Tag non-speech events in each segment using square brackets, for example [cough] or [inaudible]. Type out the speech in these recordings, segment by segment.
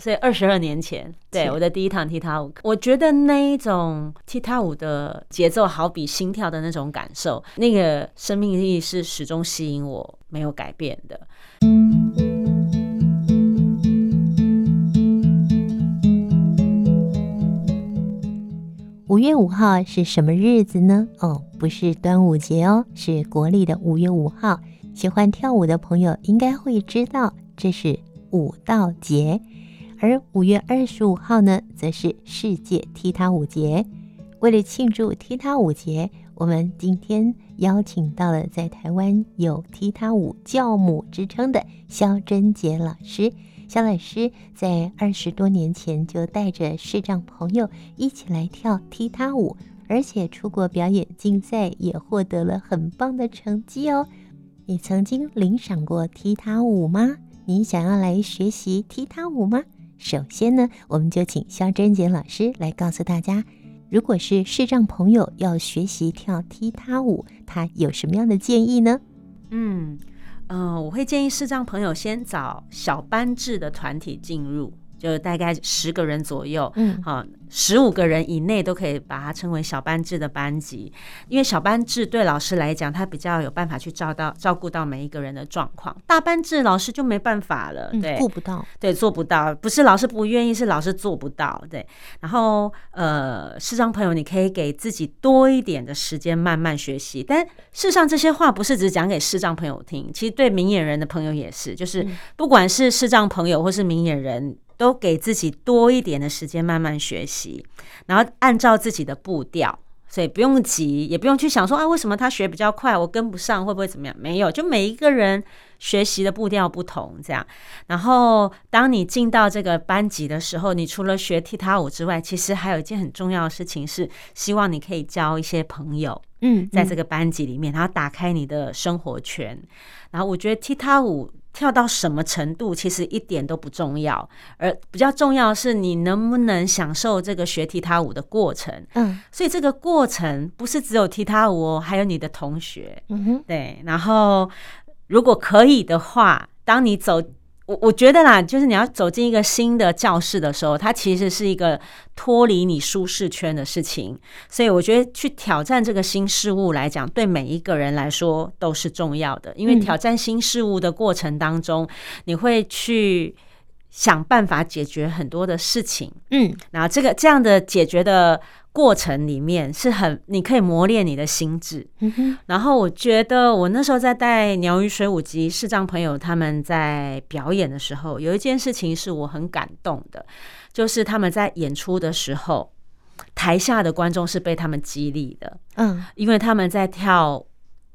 所以二十二年前，对我的第一堂踢踏舞，我觉得那一种踢踏舞的节奏，好比心跳的那种感受，那个生命力是始终吸引我，没有改变的。五月五号是什么日子呢？哦，不是端午节哦，是国历的五月五号。喜欢跳舞的朋友应该会知道，这是舞蹈节。而五月二十五号呢，则是世界踢踏舞节。为了庆祝踢踏舞节，我们今天邀请到了在台湾有踢踏舞教母之称的萧贞杰老师。萧老师在二十多年前就带着视障朋友一起来跳踢踏舞，而且出国表演竞赛也获得了很棒的成绩哦。你曾经领赏过踢踏舞吗？你想要来学习踢踏舞吗？首先呢，我们就请肖贞杰老师来告诉大家，如果是视障朋友要学习跳踢踏舞，他有什么样的建议呢？嗯。嗯、呃，我会建议视障朋友先找小班制的团体进入，就大概十个人左右，嗯，好。十五个人以内都可以把它称为小班制的班级，因为小班制对老师来讲，他比较有办法去照到照顾到每一个人的状况。大班制老师就没办法了，对，顾不到，对，做不到，不是老师不愿意，是老师做不到，对。然后，呃，视障朋友，你可以给自己多一点的时间慢慢学习。但事实上，这些话不是只讲给视障朋友听，其实对明眼人的朋友也是，就是不管是视障朋友或是明眼人。都给自己多一点的时间慢慢学习，然后按照自己的步调，所以不用急，也不用去想说啊，为什么他学比较快，我跟不上会不会怎么样？没有，就每一个人学习的步调不同，这样。然后当你进到这个班级的时候，你除了学踢踏舞之外，其实还有一件很重要的事情是，希望你可以交一些朋友，嗯，在这个班级里面，然后打开你的生活圈。然后我觉得踢踏舞。跳到什么程度其实一点都不重要，而比较重要的是你能不能享受这个学踢踏舞的过程。嗯，所以这个过程不是只有踢踏舞哦，还有你的同学。嗯哼，对。然后如果可以的话，当你走。我我觉得啦，就是你要走进一个新的教室的时候，它其实是一个脱离你舒适圈的事情，所以我觉得去挑战这个新事物来讲，对每一个人来说都是重要的。因为挑战新事物的过程当中，你会去想办法解决很多的事情，嗯，然后这个这样的解决的。过程里面是很，你可以磨练你的心智。嗯哼。然后我觉得我那时候在带鸟语水舞集视障朋友他们在表演的时候，有一件事情是我很感动的，就是他们在演出的时候，台下的观众是被他们激励的。嗯，因为他们在跳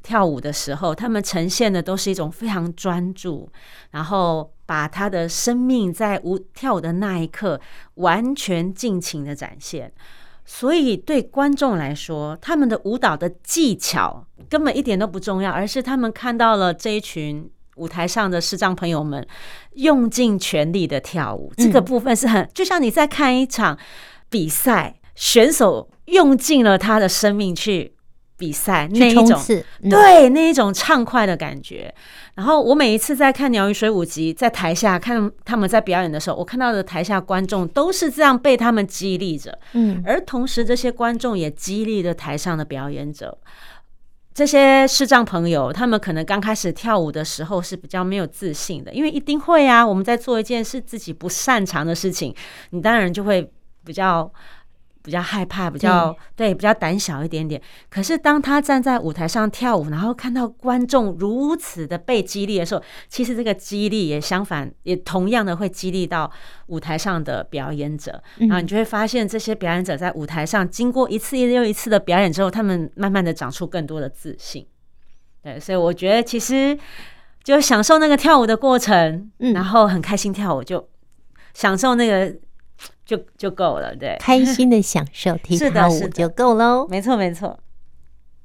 跳舞的时候，他们呈现的都是一种非常专注，然后把他的生命在舞跳舞的那一刻完全尽情的展现。所以对观众来说，他们的舞蹈的技巧根本一点都不重要，而是他们看到了这一群舞台上的视障朋友们用尽全力的跳舞。这个部分是很，就像你在看一场比赛，选手用尽了他的生命去比赛那一种，对，那一种畅快的感觉。然后我每一次在看鸟语水舞集，在台下看他们在表演的时候，我看到的台下观众都是这样被他们激励着，嗯，而同时这些观众也激励着台上的表演者。这些视障朋友，他们可能刚开始跳舞的时候是比较没有自信的，因为一定会啊，我们在做一件是自己不擅长的事情，你当然就会比较。比较害怕，比较对，对，比较胆小一点点。可是当他站在舞台上跳舞，然后看到观众如此的被激励的时候，其实这个激励也相反，也同样的会激励到舞台上的表演者。然后你就会发现，这些表演者在舞台上经过一次又一次的表演之后，他们慢慢的长出更多的自信。对，所以我觉得其实就享受那个跳舞的过程，然后很开心跳舞，就享受那个。就就够了，对，开心的享受踢踏舞就够喽。没错，没错。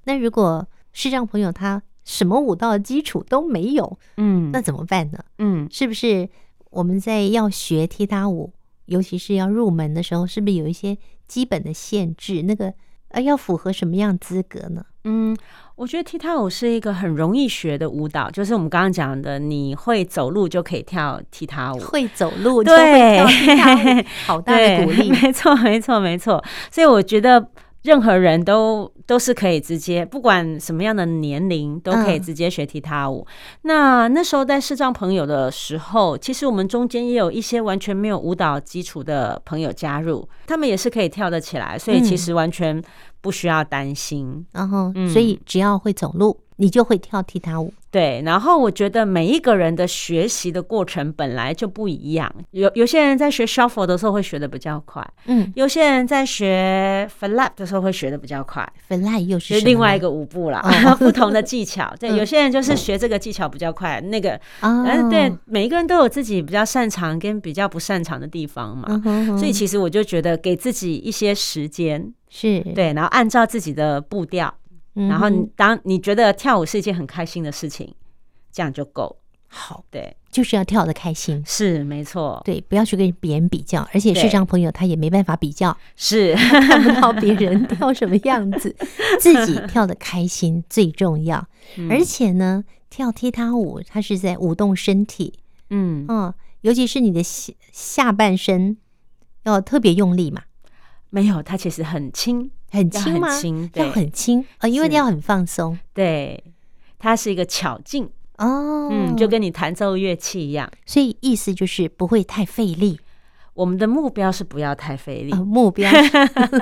那如果视障朋友他什么舞蹈的基础都没有，嗯，那怎么办呢？嗯，是不是我们在要学踢踏舞，尤其是要入门的时候，是不是有一些基本的限制？那个呃，要符合什么样资格呢？嗯，我觉得踢踏舞是一个很容易学的舞蹈，就是我们刚刚讲的，你会走路就可以跳踢踏舞，会走路就会跳踢踏舞，好大的鼓励，[laughs] 没错，没错，没错。所以我觉得。任何人都都是可以直接，不管什么样的年龄，都可以直接学踢踏舞。嗯、那那时候在视障朋友的时候，其实我们中间也有一些完全没有舞蹈基础的朋友加入，他们也是可以跳得起来，所以其实完全不需要担心。然后，所以只要会走路。你就会跳踢踏舞，对。然后我觉得每一个人的学习的过程本来就不一样，有有些人在学 shuffle 的时候会学的比较快，嗯，有些人在学 flap 的时候会学的比较快，flap 又是另外一个舞步啦，[laughs] 不同的技巧。[laughs] 对，有些人就是学这个技巧比较快，那个，嗯，对，每一个人都有自己比较擅长跟比较不擅长的地方嘛，所以其实我就觉得给自己一些时间，是。对，然后按照自己的步调。然后你当你觉得跳舞是一件很开心的事情，这样就够。好。对，就是要跳的开心，是没错。对，不要去跟别人比较，而且视障朋友他也没办法比较，是。看不到别人跳什么样子，[laughs] 自己跳的开心 [laughs] 最重要。而且呢，跳踢踏舞，它是在舞动身体，嗯。嗯，尤其是你的下下半身要特别用力嘛。没有，它其实很轻。很轻吗？要很轻啊，因为你要很放松。对，它是一个巧劲哦，嗯，就跟你弹奏乐器一样，所以意思就是不会太费力。我们的目标是不要太费力，目标。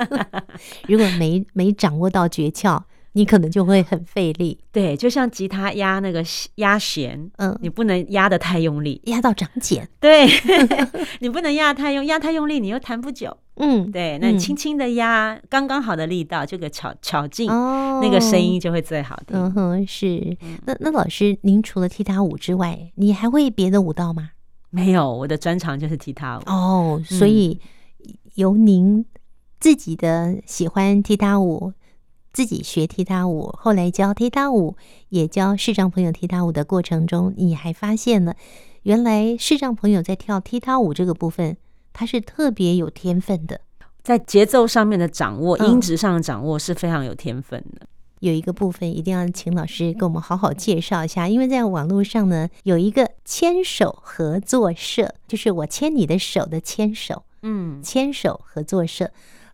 [laughs] 如果没没掌握到诀窍。你可能就会很费力，对，就像吉他压那个压弦，嗯，你不能压得太用力，压到长茧，对，[laughs] 你不能压太用，压太用力你又弹不久，嗯，对，那你轻轻的压，刚刚好的力道，这个巧巧劲，哦，那个声音就会最好听。嗯哼，是。那那老师，您除了踢踏舞之外，你还会别的舞蹈吗？没有，我的专长就是踢踏舞。哦，所以由您自己的喜欢踢踏舞。自己学踢踏舞，后来教踢踏舞，也教视障朋友踢踏舞的过程中，你还发现了，原来视障朋友在跳踢踏舞这个部分，他是特别有天分的，在节奏上面的掌握、音质上的掌握是非常有天分的。有一个部分一定要请老师给我们好好介绍一下，因为在网络上呢，有一个牵手合作社，就是我牵你的手的牵手，嗯，牵手合作社。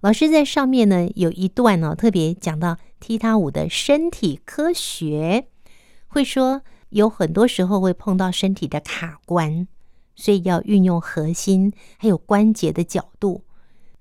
老师在上面呢，有一段呢，特别讲到踢踏舞的身体科学，会说有很多时候会碰到身体的卡关，所以要运用核心还有关节的角度。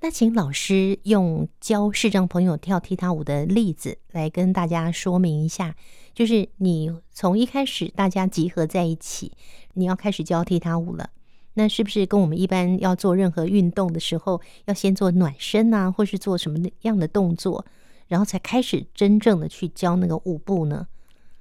那请老师用教视障朋友跳踢踏舞的例子来跟大家说明一下，就是你从一开始大家集合在一起，你要开始教踢踏舞了。那是不是跟我们一般要做任何运动的时候，要先做暖身啊，或是做什么样的动作，然后才开始真正的去教那个舞步呢？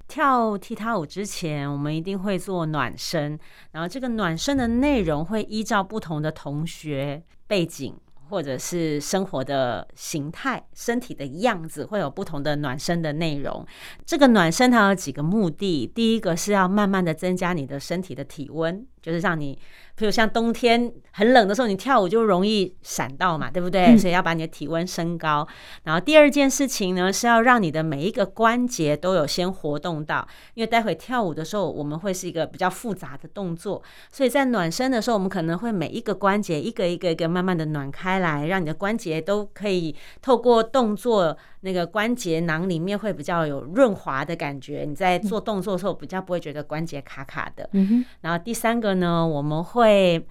跳踢踏舞之前，我们一定会做暖身，然后这个暖身的内容会依照不同的同学背景。或者是生活的形态、身体的样子，会有不同的暖身的内容。这个暖身它有几个目的，第一个是要慢慢的增加你的身体的体温，就是让你。比如像冬天很冷的时候，你跳舞就容易闪到嘛，对不对？所以要把你的体温升高。然后第二件事情呢，是要让你的每一个关节都有先活动到，因为待会跳舞的时候，我们会是一个比较复杂的动作，所以在暖身的时候，我们可能会每一个关节一个一个一个慢慢的暖开来，让你的关节都可以透过动作。那个关节囊里面会比较有润滑的感觉，你在做动作的时候比较不会觉得关节卡卡的。嗯哼。然后第三个呢，我们会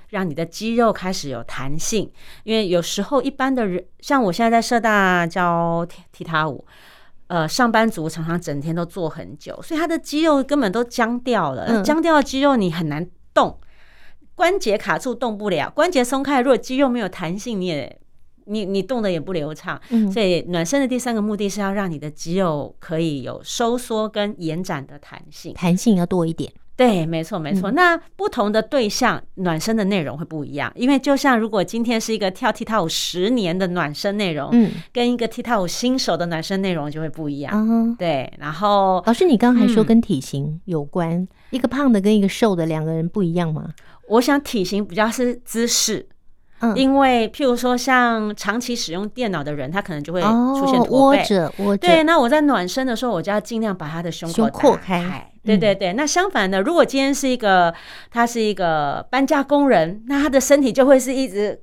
让你的肌肉开始有弹性，因为有时候一般的人，像我现在在社大教踢踏舞，呃，上班族常常整天都坐很久，所以他的肌肉根本都僵掉了。僵掉的肌肉你很难动，关节卡住动不了，关节松开，如果肌肉没有弹性，你也。你你动的也不流畅，所以暖身的第三个目的是要让你的肌肉可以有收缩跟延展的弹性，弹性要多一点。对，没错没错。那不同的对象暖身的内容会不一样，因为就像如果今天是一个跳踢踏舞十年的暖身内容，嗯，跟一个踢踏舞新手的暖身内容就会不一样。嗯，对。然后老师，你刚刚还说跟体型有关，一个胖的跟一个瘦的两个人不一样吗？我想体型比较是姿势。嗯，因为譬如说像长期使用电脑的人，他可能就会出现驼背。对，那我在暖身的时候，我就要尽量把他的胸口扩开。对对对，那相反的，如果今天是一个他是一个搬家工人，那他的身体就会是一直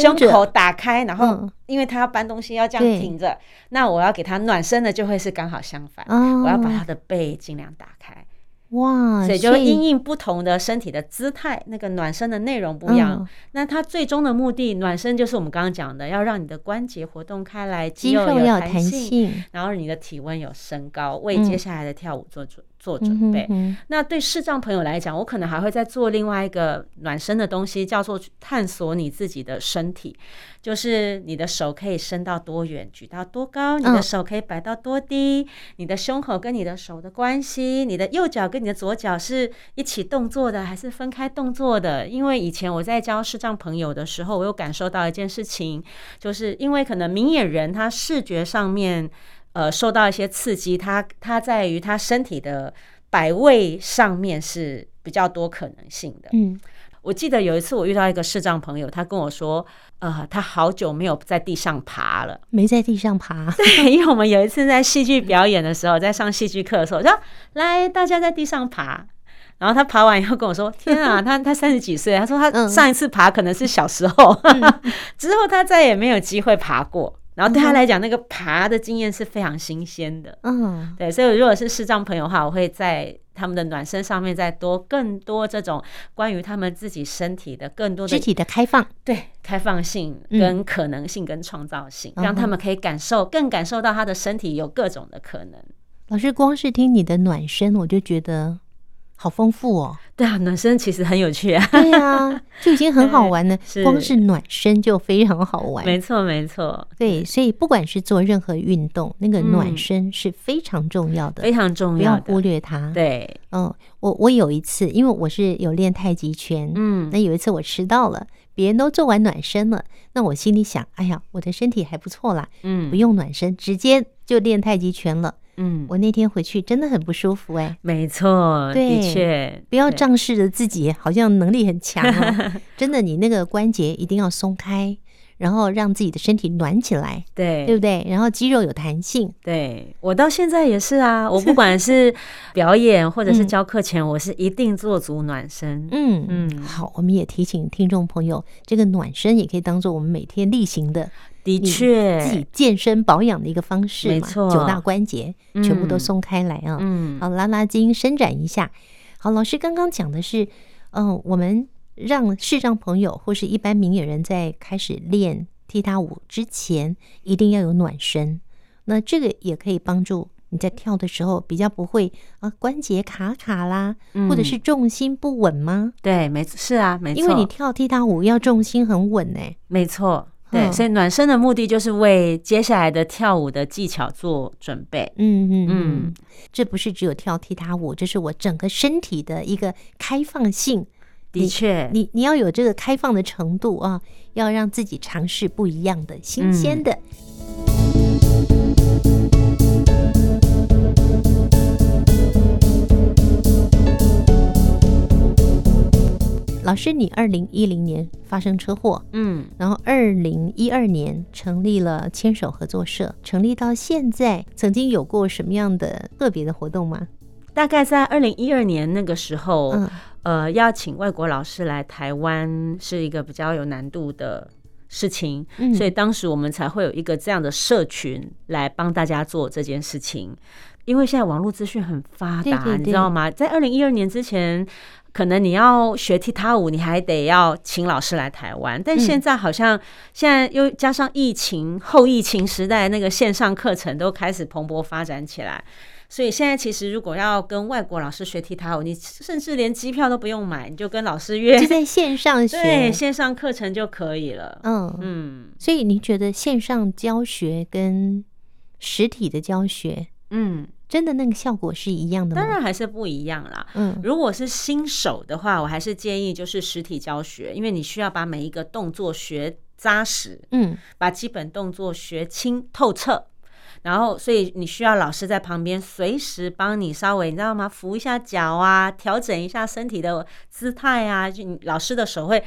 胸口打开，然后因为他要搬东西要这样挺着，那我要给他暖身的就会是刚好相反，我要把他的背尽量打开。哇，所以就因应不同的身体的姿态，那个暖身的内容不一样。嗯、那它最终的目的，暖身就是我们刚刚讲的，要让你的关节活动开来，肌肉有弹性，然后你的体温有升高，为接下来的跳舞做准。嗯做准备。那对视障朋友来讲，我可能还会再做另外一个暖身的东西，叫做探索你自己的身体，就是你的手可以伸到多远，举到多高，你的手可以摆到多低，你的胸口跟你的手的关系，你的右脚跟你的左脚是一起动作的还是分开动作的？因为以前我在教视障朋友的时候，我有感受到一件事情，就是因为可能明眼人他视觉上面。呃，受到一些刺激，它它在于它身体的摆位上面是比较多可能性的。嗯，我记得有一次我遇到一个视障朋友，他跟我说，呃，他好久没有在地上爬了，没在地上爬。[laughs] 对，因为我们有一次在戏剧表演的时候，在上戏剧课的时候，说来大家在地上爬，然后他爬完以后跟我说，天啊，他他三十几岁，他说他上一次爬可能是小时候，[laughs] 之后他再也没有机会爬过。然后对他来讲，那个爬的经验是非常新鲜的。嗯，对，所以如果是视障朋友的话，我会在他们的暖身上面再多更多这种关于他们自己身体的更多的肢体的开放，对，开放性跟可能性跟创造性，让他们可以感受更感受到他的身体有各种的可能。老师，光是听你的暖身，我就觉得。好丰富哦！对啊，暖身其实很有趣啊。对啊，就已经很好玩了。[laughs] 是光是暖身就非常好玩。没错，没错。对，所以不管是做任何运动，那个暖身是非常重要的，非常重要，不要忽略它。对，嗯，我我有一次，因为我是有练太极拳，嗯，那有一次我迟到了，别人都做完暖身了，那我心里想，哎呀，我的身体还不错啦，嗯，不用暖身，直接就练太极拳了。嗯，我那天回去真的很不舒服哎。没错，的确，不要仗势着自己好像能力很强哦。[laughs] 真的，你那个关节一定要松开，然后让自己的身体暖起来，对，对不对？然后肌肉有弹性。对，我到现在也是啊，我不管是 [laughs] 表演或者是教课前，我是一定做足暖身。嗯嗯，好，我们也提醒听众朋友，这个暖身也可以当做我们每天例行的。的确，自己健身保养的一个方式嘛，没错，九大关节全部都松开来啊，嗯，好，拉拉筋，伸展一下。好，老师刚刚讲的是，嗯，我们让视障朋友或是一般明眼人在开始练踢踏舞之前，一定要有暖身。那这个也可以帮助你在跳的时候比较不会啊关节卡卡啦，或者是重心不稳吗？对，没是啊，没错，因为你跳踢踏舞要重心很稳呢，没错。对，所以暖身的目的就是为接下来的跳舞的技巧做准备。嗯嗯嗯，这不是只有跳踢踏舞，这是我整个身体的一个开放性。的确，你你要有这个开放的程度啊，要让自己尝试不一样的、新鲜的。老师，你二零一零年发生车祸，嗯，然后二零一二年成立了牵手合作社，成立到现在，曾经有过什么样的特别的活动吗？大概在二零一二年那个时候，嗯、呃，要请外国老师来台湾是一个比较有难度的事情，嗯、所以当时我们才会有一个这样的社群来帮大家做这件事情。因为现在网络资讯很发达，你知道吗？在二零一二年之前。可能你要学踢踏舞，你还得要请老师来台湾。但现在好像现在又加上疫情后疫情时代，那个线上课程都开始蓬勃发展起来。所以现在其实如果要跟外国老师学踢踏舞，你甚至连机票都不用买，你就跟老师约，就在线上学，对，线上课程就可以了。嗯嗯。嗯，所以你觉得线上教学跟实体的教学，嗯？真的那个效果是一样的吗？当然还是不一样啦。嗯，如果是新手的话，我还是建议就是实体教学，因为你需要把每一个动作学扎实，嗯，把基本动作学清透彻。然后所以你需要老师在旁边随时帮你稍微你知道吗？扶一下脚啊，调整一下身体的姿态啊，就你老师的手会。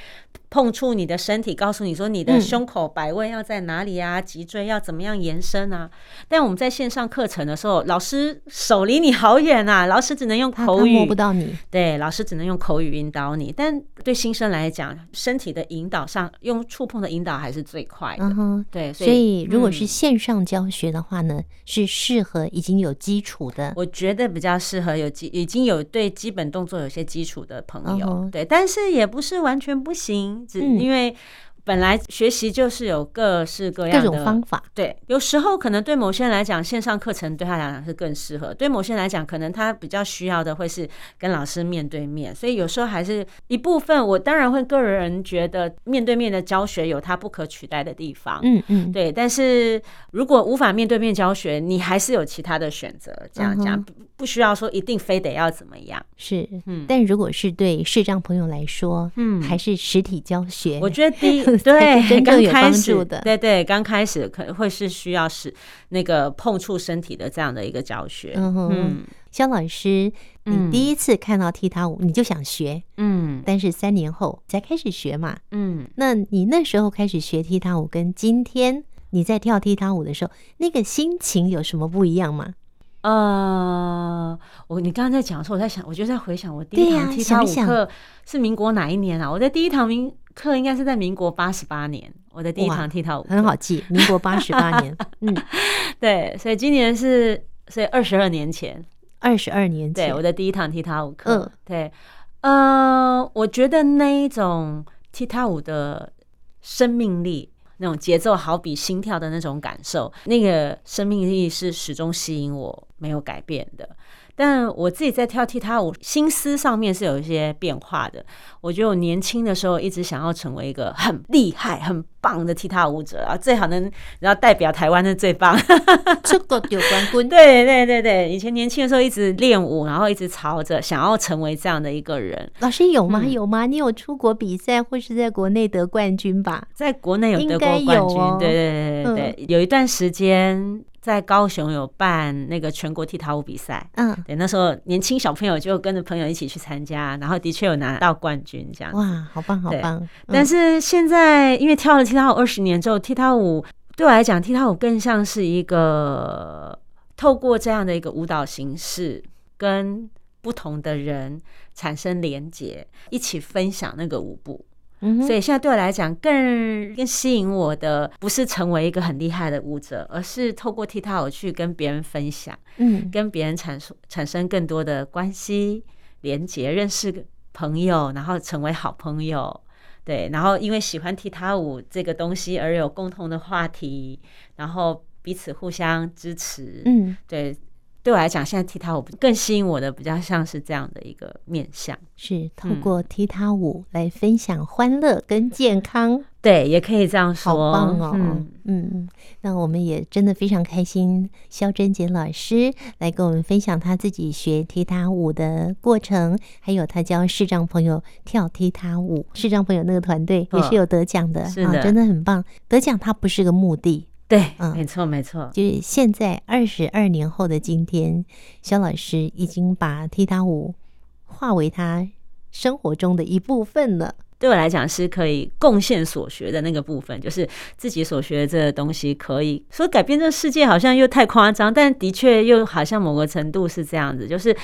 碰触你的身体，告诉你说你的胸口摆位要在哪里啊？嗯、脊椎要怎么样延伸啊？但我们在线上课程的时候，老师手离你好远啊，老师只能用口语，摸不到你。对，老师只能用口语引导你。但对新生来讲，身体的引导上，用触碰的引导还是最快的。嗯哼，对，所以，所以如果是线上教学的话呢，嗯、是适合已经有基础的。我觉得比较适合有基已经有对基本动作有些基础的朋友。嗯、对，但是也不是完全不行。只因为本来学习就是有各式各样的各种方法，对，有时候可能对某些人来讲，线上课程对他来讲是更适合；对某些人来讲，可能他比较需要的会是跟老师面对面。所以有时候还是一部分，我当然会个人觉得面对面的教学有它不可取代的地方，嗯嗯，对。但是如果无法面对面教学，你还是有其他的选择。这样讲。不需要说一定非得要怎么样，是，嗯，但如果是对视障朋友来说，嗯，还是实体教学，我觉得第一对刚开始的，对对，刚开始可能会是需要是那个碰触身体的这样的一个教学。嗯哼，萧老师，你第一次看到踢踏舞，你就想学，嗯，但是三年后才开始学嘛，嗯，那你那时候开始学踢踏舞，跟今天你在跳踢踏舞的时候，那个心情有什么不一样吗？呃，我你刚刚在讲的时候，我在想，我就在回想我第一堂踢踏舞课是民国哪一年啊？我在第一堂民课应该是在民国八十八年，我的第一堂踢踏舞很好记，民国八十八年。[laughs] 嗯，对，所以今年是所以二十二年前，二十二年前，对，我的第一堂踢踏舞课。嗯，对，呃，我觉得那一种踢踏舞的生命力。那种节奏好比心跳的那种感受，那个生命力是始终吸引我，没有改变的。但我自己在跳踢踏舞，心思上面是有一些变化的。我觉得我年轻的时候一直想要成为一个很厉害、很棒的踢踏舞者啊，最好能然后代表台湾的最棒，出国有冠军。[laughs] 对对对对，以前年轻的时候一直练舞，然后一直朝着想要成为这样的一个人。老师有吗？有吗？你有出国比赛或是在国内得冠军吧？在国内有得过冠军，哦、对对对对对，有一段时间。在高雄有办那个全国踢踏舞比赛，嗯，对，那时候年轻小朋友就跟着朋友一起去参加，然后的确有拿到冠军，这样哇，好棒好棒！但是现在因为跳了踢踏舞二十年之后，踢踏舞对我来讲，踢踏舞更像是一个透过这样的一个舞蹈形式，跟不同的人产生连结，一起分享那个舞步。所以现在对我来讲，更更吸引我的不是成为一个很厉害的舞者，而是透过踢踏舞去跟别人分享，嗯，跟别人产生产生更多的关系连接，认识朋友，然后成为好朋友，对，然后因为喜欢踢踏舞这个东西而有共同的话题，然后彼此互相支持，嗯，对。对我来讲，现在踢踏舞更吸引我的，比较像是这样的一个面向，是透过踢踏舞来分享欢乐跟健康。嗯、对，也可以这样说。好棒哦！嗯嗯，那我们也真的非常开心，肖贞杰老师来跟我们分享他自己学踢踏舞的过程，还有他教视障朋友跳踢踏舞。视障朋友那个团队也是有得奖的、啊，真的很棒。得奖它不是个目的。对，嗯，没错，没错，就是现在二十二年后的今天，肖老师已经把踢踏舞化为他生活中的一部分了。对我来讲是可以贡献所学的那个部分，就是自己所学的这个东西，可以说改变这个世界，好像又太夸张，但的确又好像某个程度是这样子，就是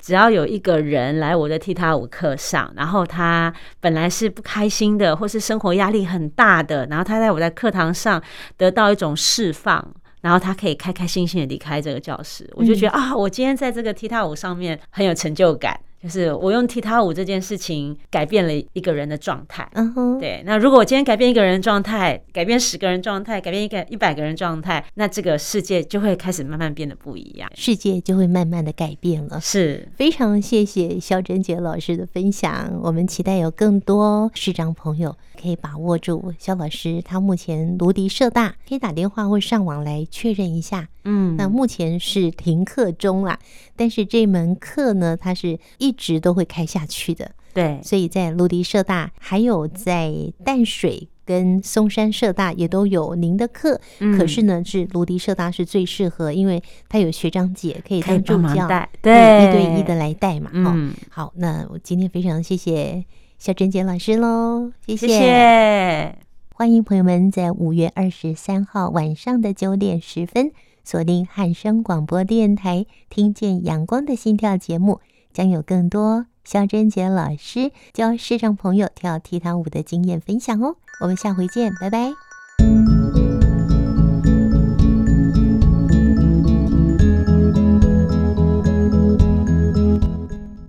只要有一个人来我的踢踏舞课上，然后他本来是不开心的，或是生活压力很大的，然后他在我在课堂上得到一种释放，然后他可以开开心心的离开这个教室，我就觉得啊，我今天在这个踢踏舞上面很有成就感。就是我用踢踏舞这件事情改变了一个人的状态，嗯哼，对。那如果我今天改变一个人状态，改变十个人状态，改变一个一百个人状态，那这个世界就会开始慢慢变得不一样，世界就会慢慢的改变了。是，非常谢谢肖贞杰老师的分享，我们期待有更多视障朋友可以把握住肖老师，他目前芦笛社大可以打电话或上网来确认一下。嗯，那目前是停课中啦，但是这门课呢，它是一直都会开下去的。对，所以在芦笛社大，还有在淡水跟松山社大也都有您的课，嗯可是呢，是芦笛社大是最适合，因为他有学长姐可以当助教，对，一对一的来带嘛。哈、嗯，好，那我今天非常谢谢肖珍姐老师喽，谢谢。谢谢欢迎朋友们在五月二十三号晚上的九点十分锁定汉声广播电台，听见阳光的心跳节目，将有更多肖贞杰老师教视障朋友跳踢踏舞的经验分享哦。我们下回见，拜拜。